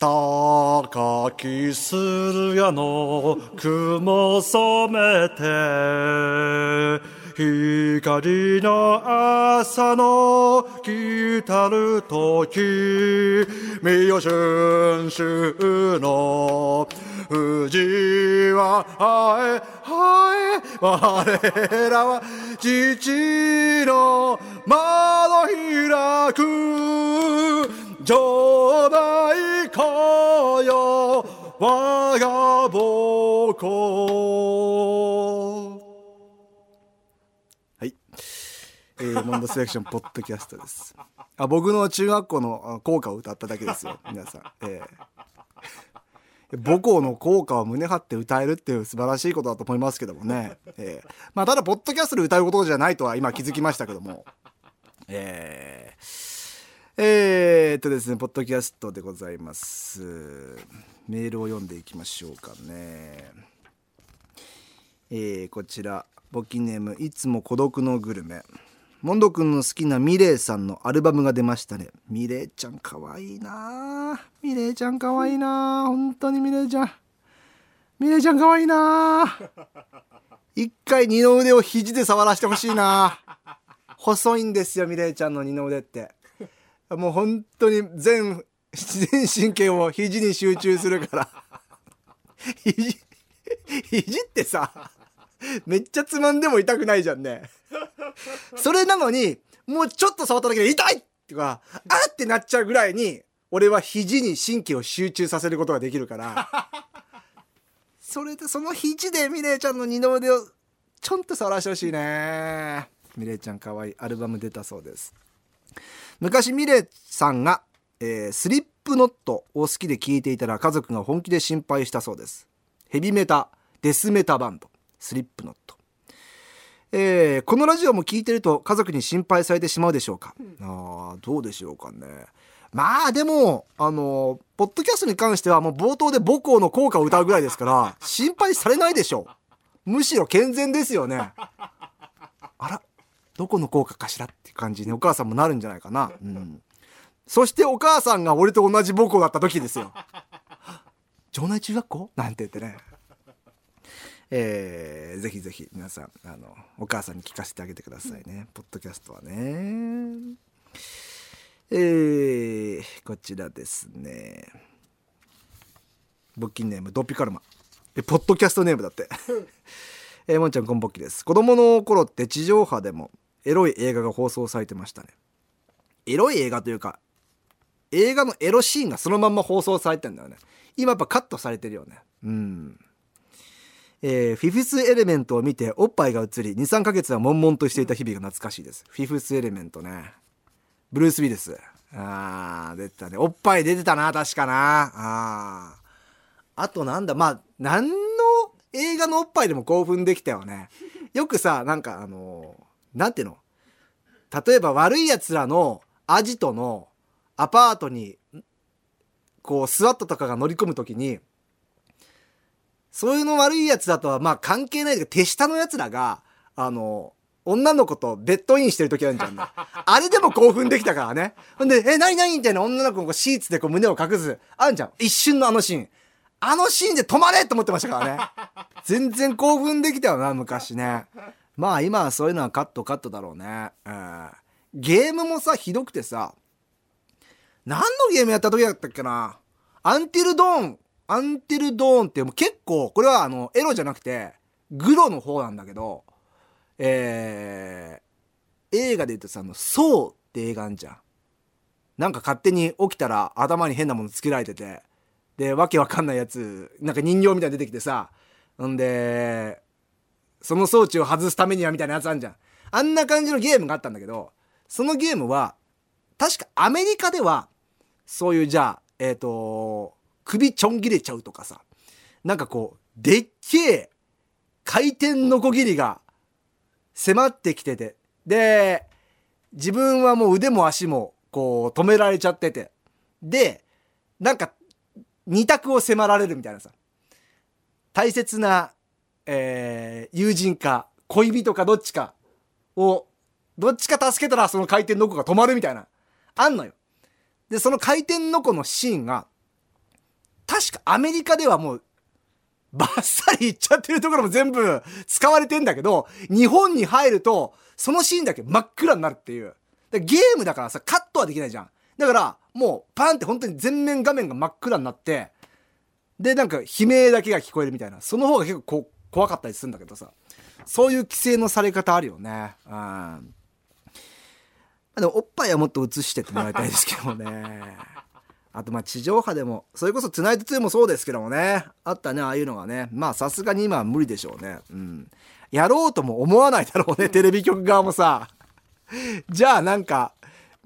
高き駿河の雲染めて光の朝の来たる時見よ春秋の富士ははいはい我らは父の窓開く。城内かよ我が母校はい。えー、モンドセレクションポッドキャストです。あ、僕の中学校の校歌を歌っただけですよ、皆さん。えー母校の校歌を胸張って歌えるっていう素晴らしいことだと思いますけどもね。えーまあ、ただ、ポッドキャストで歌うことじゃないとは今気づきましたけども。えー、えーっとですね、ポッドキャストでございます。メールを読んでいきましょうかね。えーこちら。募金ネームいつも孤独のグルメ。モンド君の好きなミレイさんのアルバムが出ましたね。ミレイちゃんかわいいな。ミレイちゃんかわいいな。本当にミレイちゃん。ミレイちゃんかわいいな。一回二の腕を肘で触らせてほしいな。細いんですよミレイちゃんの二の腕って。もう本当に全全神経を肘に集中するから。肘肘ってさめっちゃつまんでも痛くないじゃんね。それなのにもうちょっと触っただけで痛いってかあってなっちゃうぐらいに俺は肘に神経を集中させることができるから。それでその肘でミレイちゃんの二の腕をちょんと触らせてほしいね。ミレイちゃんかわいいアルバム出たそうです。昔ミレイさんが、えースリップノットを好きで聴いていたら家族が本気で心配したそうです。ヘビメタデスメタバンド。スリップノット。えーこのラジオも聞いてると家族に心配されてしまうでしょうか、あーどうでしょうかね。まあでもあのポッドキャストに関してはもう冒頭で母校の校歌を歌うぐらいですから心配されないでしょう。むしろ健全ですよねどこの校歌かしらって感じにお母さんもなるんじゃないかな、うん、そしてお母さんが俺と同じ母校だった時ですよ。城内中学校？なんて言ってね。えーぜひぜひ皆さんあのお母さんに聞かせてあげてくださいね、ポッドキャストはね。えーこちらですね。募金ネームドピカルマ。えポッドキャストネームだって。えーもんちゃんこんぼっきです。子供の頃って地上波でもエロい映画が放送されてましたね。エロい映画というか映画のエロシーンがそのまんま放送されてんだよね。今やっぱカットされてるよね。うん。えーフィフスエレメントを見ておっぱいが映り23ヶ月は悶々としていた日々が懐かしいです。フィフスエレメントね。ブルース・ウィルス。あー出てたね。おっぱい出てたな確かな。あー。あとなんだまあ何の映画のおっぱいでも興奮できたよね。よくさなんかあのーなんていうの？例えば悪いやつらのアジトのアパートにこうスワットとかが乗り込む時にそういうの悪いやつだとはまあ関係ないけど手下のやつらがあの女の子とベッドインしてる時あるじゃん。ね あれでも興奮できたからね。ほんで「え何何?」みたいな女の子がシーツでこう胸を隠す。あんじゃん。一瞬のあのシーン。あのシーンで止まれと思ってましたからね。全然興奮できたよな昔ねまあ今はそういうのはカットカットだろうね、うん、ゲームもさひどくてさ何のゲームやった時だったっけな？アンティルドーンアンティルドーンってもう結構これはあのエロじゃなくてグロの方なんだけどえー、映画で言うとさあの「ソー」って映画あんじゃん。なんか勝手に起きたら頭に変なものつけられててでわけわかんないやつなんか人形みたいに出てきてさんでその装置を外すためにはみたいなやつあんじゃん。あんな感じのゲームがあったんだけどそのゲームは確かアメリカではそういうじゃあえっ、と首ちょん切れちゃうとかさなんかこうでっけえ回転のこぎりが迫ってきててで自分はもう腕も足もこう止められちゃっててでなんか二択を迫られるみたいなさ大切な、えー友人か恋人かどっちかをどっちか助けたらその回転の子が止まるみたいなあんのよでその回転の子のシーンが確かアメリカではもう、バッサリいっちゃってるところも全部使われてんだけど、日本に入ると、そのシーンだけ真っ暗になるっていう。ゲームだからさ、カットはできないじゃん。だから、もう、パンって本当に全面画面が真っ暗になって、で、なんか、悲鳴だけが聞こえるみたいな。その方が結構こう怖かったりするんだけどさ。そういう規制のされ方あるよね。うん。でも、おっぱいはもっと映してってもらいたいですけどね。あとまあ地上波でもそれこそ「ツナイト2」もそうですけどもねあったねああいうのがねまあさすがに今は無理でしょうねうんやろうとも思わないだろうねテレビ局側もさ じゃあなんか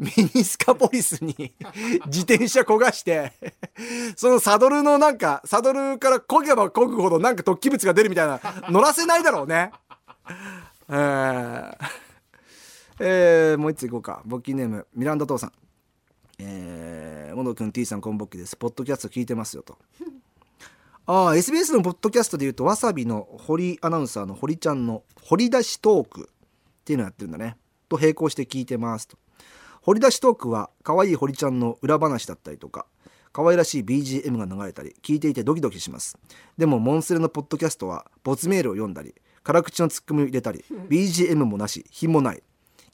ミニスカポリスに 自転車焦がしてそのサドルのなんかサドルから漕げば漕ぐほどなんか突起物が出るみたいな乗らせないだろうね。えー、えー、もう一ついこうか。簿記ネームミランダ父さん。えー、モノ君 T さんこんぼっきです。ポッドキャスト聞いてますよと。ああ SBS のポッドキャストでいうとわさびの堀アナウンサーの堀ちゃんの掘り出しトークっていうのやってるんだね。と並行して聞いてますと掘り出しトークは可愛い堀ちゃんの裏話だったりとか可愛らしい BGM が流れたり聞いていてドキドキします。でもモンスレのポッドキャストはボツメールを読んだり辛口のツッコミを入れたり BGM もなし品もない。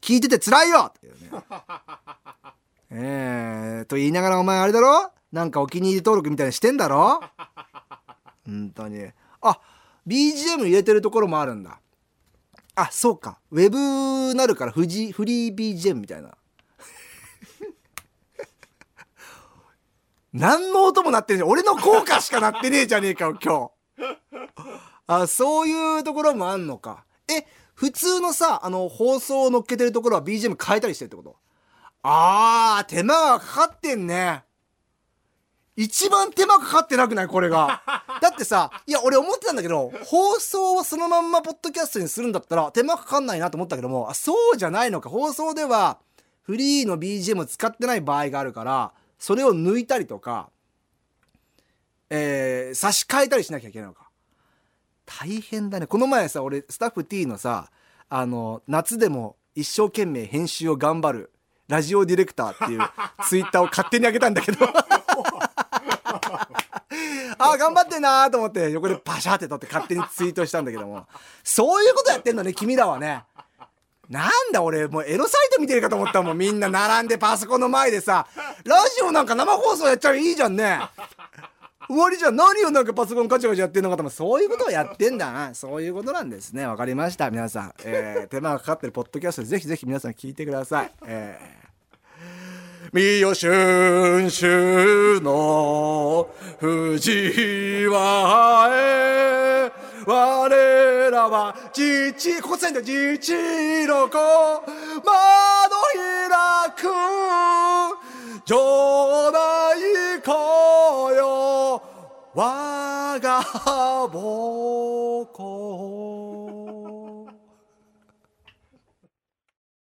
聞いててつらいよ！っていうね。えー、と言いながらお前あれだろ？なんかお気に入り登録みたいにしてんだろ？本当に。あ BGM 入れてるところもあるんだ。あそうか。ウェブなるからフジフリー BGM みたいな。何の音も鳴ってねえ俺の効果しか鳴ってねえじゃねえかよ今日あそういうところもあんのかえ普通のさあの放送を乗っけてるところは BGM 変えたりしてるってこと？あー、手間がかかってんね。一番手間かかってなくない？これが。だってさ、いや、俺思ってたんだけど、放送をそのまんまポッドキャストにするんだったら手間かかんないなと思ったけども、あ、そうじゃないのか。放送ではフリーの BGM を使ってない場合があるから、それを抜いたりとか、えー、差し替えたりしなきゃいけないのか。大変だね。この前さ、俺、スタッフ T のさ、あの、夏でも一生懸命編集を頑張るラジオディレクターっていう ツイッターを勝手に上げたんだけど あ頑張ってんなと思って横でパシャって撮って勝手にツイートしたんだけどもそういうことやってんのね君らはねなんだ俺もうエロサイト見てるかと思ったもんみんな並んでパソコンの前でさ。ラジオなんか生放送やっちゃいいじゃんね。終わりじゃん。何をなんかパソコンカチャカチャやってんのかと思そういうことをやってんだな。そういうことなんですね。わかりました。皆さん、えー、手間がかかってるポッドキャストぜひぜひ皆さん聞いてください。えー、三好春秋の藤原へ我らは父ここさんだ父の子窓開く。城内子よ我が母